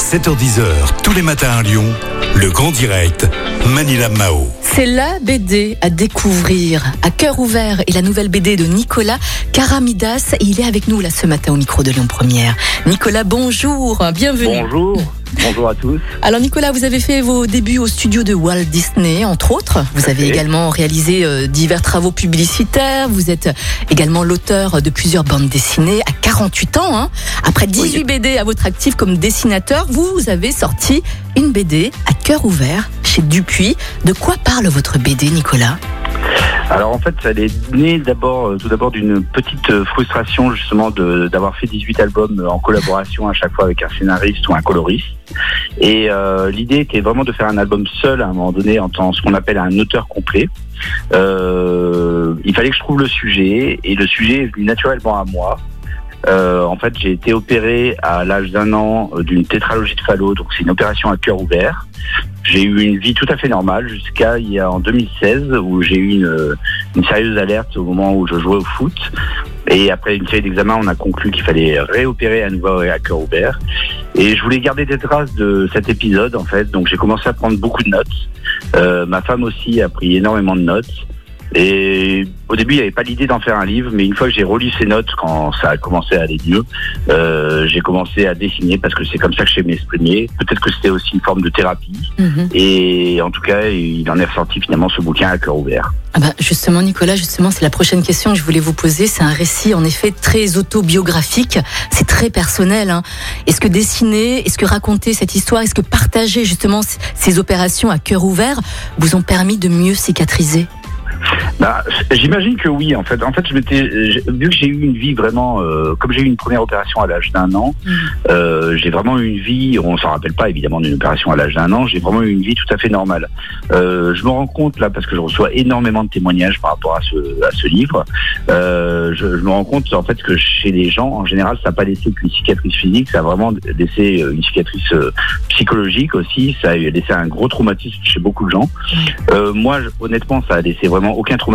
7h10h, tous les matins à Lyon, le grand direct, Manila Mao. C'est la BD à découvrir à cœur ouvert et la nouvelle BD de Nicolas Karamidas. Et il est avec nous là ce matin au micro de Lyon Première. Nicolas, bonjour, bienvenue. Bonjour, bonjour à tous. Alors Nicolas, vous avez fait vos débuts au studio de Walt Disney, entre autres. Vous avez également réalisé euh, divers travaux publicitaires. Vous êtes également l'auteur de plusieurs bandes dessinées à 48 ans. hein. Après 18 Oui. BD à votre actif comme dessinateur, vous avez sorti une BD à cœur ouvert chez Dupuis. De quoi parle votre BD, Nicolas? Alors en fait, ça est né d'abord, euh, tout d'abord d'une petite euh, frustration justement d'avoir fait 18 albums euh, en collaboration à chaque fois avec un scénariste ou un coloriste. Et l'idée était vraiment de faire un album seul à un moment donné en tant ce qu'on appelle un auteur complet. Il fallait que je trouve le sujet et le sujet est venu naturellement à moi. Euh, en fait, j'ai été opéré à l'âge d'un an euh, d'une tétralogie de Fallot, donc c'est une opération à cœur ouvert. J'ai eu une vie tout à fait normale jusqu'à il y a en 2016 où j'ai eu une, une sérieuse alerte au moment où je jouais au foot. Et après une série d'examens, on a conclu qu'il fallait réopérer à nouveau à cœur ouvert. Et je voulais garder des traces de cet épisode en fait, donc j'ai commencé à prendre beaucoup de notes. Euh, ma femme aussi a pris énormément de notes. Et au début, il n'y avait pas l'idée d'en faire un livre, mais une fois que j'ai relu ces notes, quand ça a commencé à aller mieux, euh, j'ai commencé à dessiner parce que c'est comme ça que je sais m'exprimer. Peut-être que c'était aussi une forme de thérapie. Mhm. Et en tout cas, il en est ressorti finalement ce bouquin à cœur ouvert. Ah bah, justement, Nicolas, justement, c'est la prochaine question que je voulais vous poser. C'est un récit, en effet, très autobiographique. C'est très personnel. hein. Est-ce que dessiner, est-ce que raconter cette histoire, est-ce que partager justement ces opérations à cœur ouvert vous ont permis de mieux cicatriser? Bah, J'imagine que oui, en fait. En fait, je m'étais, vu que j'ai eu une vie vraiment, euh, comme j'ai eu une première opération à l'âge d'un an, euh, j'ai vraiment eu une vie. On s'en rappelle pas évidemment d'une opération à l'âge d'un an. J'ai vraiment eu une vie tout à fait normale. Euh, je me rends compte là parce que je reçois énormément de témoignages par rapport à ce à ce livre. Euh, je, je me rends compte en fait que chez les gens, en général, ça n'a pas laissé qu'une cicatrice physique, ça a vraiment laissé euh, une cicatrice euh, psychologique aussi. Ça a laissé un gros traumatisme chez beaucoup de gens. Euh, moi, honnêtement, ça a laissé vraiment aucun traumatisme,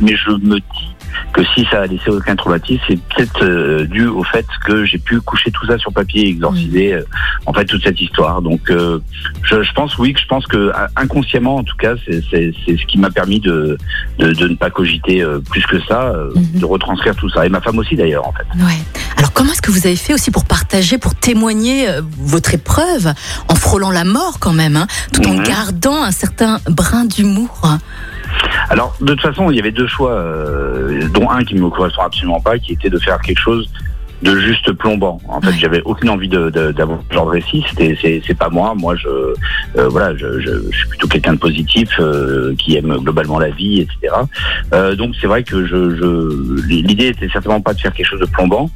mais je me dis que si ça a laissé aucun traumatisme, c'est peut-être euh, dû au fait que j'ai pu coucher tout ça sur papier et exorciser euh, en fait toute cette histoire. Donc, euh, je, je pense oui, que je pense que inconsciemment, en tout cas, c'est ce qui m'a permis de, de de ne pas cogiter plus que ça, Mhm. de retranscrire tout ça. Et ma femme aussi d'ailleurs, en fait. Ouais. Alors, comment est-ce que vous avez fait aussi pour partager, pour témoigner votre épreuve en frôlant la mort quand même, hein, tout en Mhm. gardant un certain brin d'humour? Alors, de toute façon, il y avait deux choix, euh, dont un qui ne me correspond absolument pas, qui était de faire quelque chose de juste plombant. En fait, j'avais aucune envie de- de- d'avoir ce genre de récit. C'était, c'est, c'est pas moi. Moi, je, euh, voilà, je, je, je suis plutôt quelqu'un de positif, euh, qui aime globalement la vie, etc. Euh, donc, c'est vrai que je, je, l'idée était certainement pas de faire quelque chose de plombant.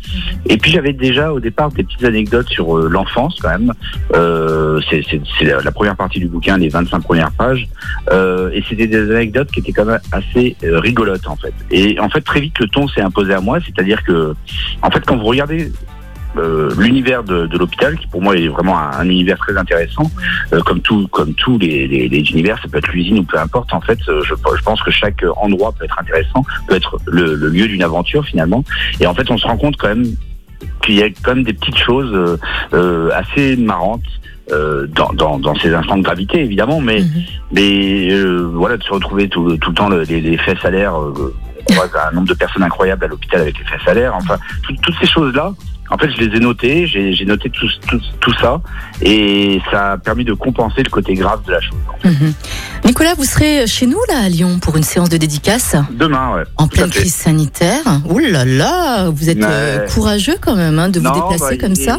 Et puis, j'avais déjà au départ des petites anecdotes sur euh, l'enfance, quand même. Euh, c'est, c'est, c'est la, première partie du bouquin, les 25 premières pages. Euh, et c'était des anecdotes qui étaient quand même assez rigolotes en fait. Et en fait très vite le ton s'est imposé à moi, c'est-à-dire que en fait quand vous regardez euh, l'univers de, de l'hôpital, qui pour moi est vraiment un, un univers très intéressant, euh, comme tout, comme tous les, les, les univers, ça peut être l'usine ou peu importe. En fait, euh, je, je pense que chaque endroit peut être intéressant, peut être le, le lieu d'une aventure finalement. Et en fait, on se rend compte quand même qu'il y a quand même des petites choses euh, assez marrantes euh, dans, dans, dans ces instants de gravité évidemment, mais Mhm. mais euh, voilà, de se retrouver tout, tout le temps le- les, les faits salaires, euh, on voit un nombre de personnes incroyables à l'hôpital avec les faits salaires, enfin, tout- toutes ces choses-là, en fait, je les ai notées, j'ai noté tout, tout, tout ça, et ça a permis de compenser le côté grave de la chose. Mhm. Nicolas, vous serez chez nous là à Lyon pour une séance de dédicace Demain, ouais. en pleine crise sanitaire. Ouh là là, vous êtes euh, Ouais. courageux quand même hein, de vous déplacer bah, comme ça.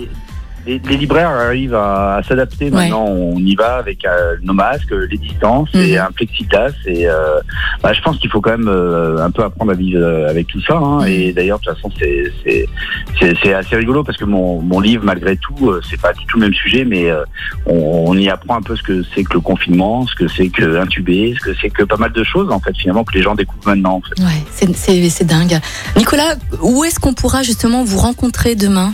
Les, les libraires arrivent à, à s'adapter. Maintenant, on y va avec euh, nos masques, les distances et Mhm. un plexiglas. Et euh, bah, je pense qu'il faut quand même euh, un peu apprendre à vivre euh, avec tout ça. hein. Mhm. Et d'ailleurs, de toute façon, c'est c'est c'est c'est assez rigolo parce que mon mon livre, malgré tout, euh, c'est pas du tout le même sujet, mais euh, on, on y apprend un peu ce que c'est que le confinement, ce que c'est que intuber, ce que c'est que pas mal de choses en fait finalement que les gens découvrent maintenant. En fait. Ouais, c'est dingue. Nicolas, où est-ce qu'on pourra justement vous rencontrer demain?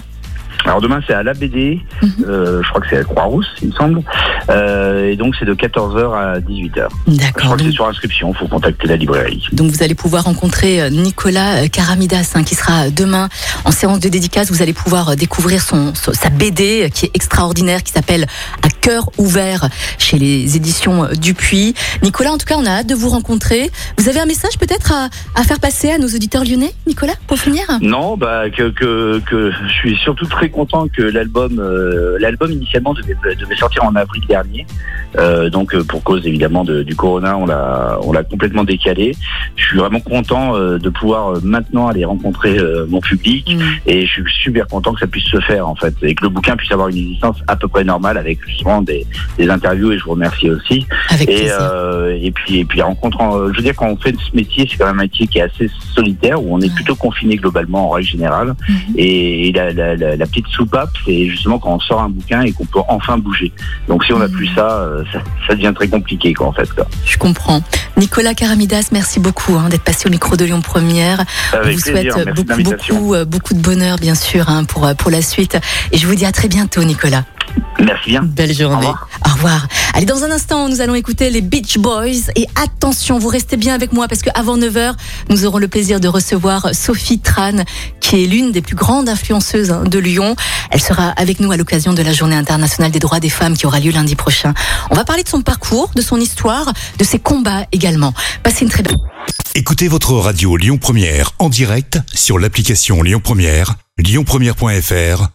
Alors demain c'est à la BD, Mhm. euh, je crois que c'est à Croix-Rousse, il me semble. Euh, et donc c'est de 14h à 18h. Je D'accord. crois que Donc, c'est sur inscription, faut contacter la librairie. donc vous allez pouvoir rencontrer euh, Nicolas euh, Karamidas hein, qui sera demain en séance de dédicace. Vous allez pouvoir euh, découvrir son, sa BD euh, qui est extraordinaire, qui s'appelle À cœur ouvert chez les éditions euh, Dupuis. Nicolas, en tout cas, on a hâte de vous rencontrer. Vous avez un message peut-être à, à faire passer à nos auditeurs lyonnais, Nicolas, pour finir? Non, bah que, que, que je suis surtout très content que l'album euh, l'album initialement devait, devait sortir en avril dernier. Euh, donc euh, pour cause évidemment de- du corona, on l'a on l'a complètement décalé. Je suis vraiment content euh, de pouvoir euh, maintenant aller rencontrer mon public et je suis super content que ça puisse se faire en fait et que le bouquin puisse avoir une existence à peu près normale avec justement des, des interviews et je vous remercie aussi. Avec Et, euh, et puis et puis rencontrant, euh, je veux dire quand on fait ce métier, c'est quand même un métier qui est assez solitaire où on est plutôt confiné globalement en règle générale. Mhm. Et la, la, la, la petite soupape, c'est justement quand on sort un bouquin et qu'on peut enfin bouger. Donc si on n'a Mhm. plus ça, euh, ça, ça devient très compliqué quoi en fait. Quoi. Je comprends. Nicolas Karamidas, merci beaucoup hein, d'être passé au micro de Lyon Première. On Avec vous plaisir, souhaite merci beaucoup, beaucoup, beaucoup de bonheur, bien sûr, hein, pour, pour la suite. Et je vous dis à très bientôt, Nicolas. Merci bien. Belle journée. Au revoir. Au revoir. Allez, dans un instant, nous allons écouter les Beach Boys. Et attention, vous restez bien avec moi parce qu'avant 9h, nous aurons le plaisir de recevoir Sophie Tran, qui est l'une des plus grandes influenceuses hein, de Lyon. Elle sera avec nous à l'occasion de la Journée internationale des droits des femmes qui aura lieu lundi prochain. On va parler de son parcours, de son histoire, de ses combats également. Passez une très belle Écoutez votre radio Lyon Première en direct sur l'application Lyon Première, lyonpremière.fr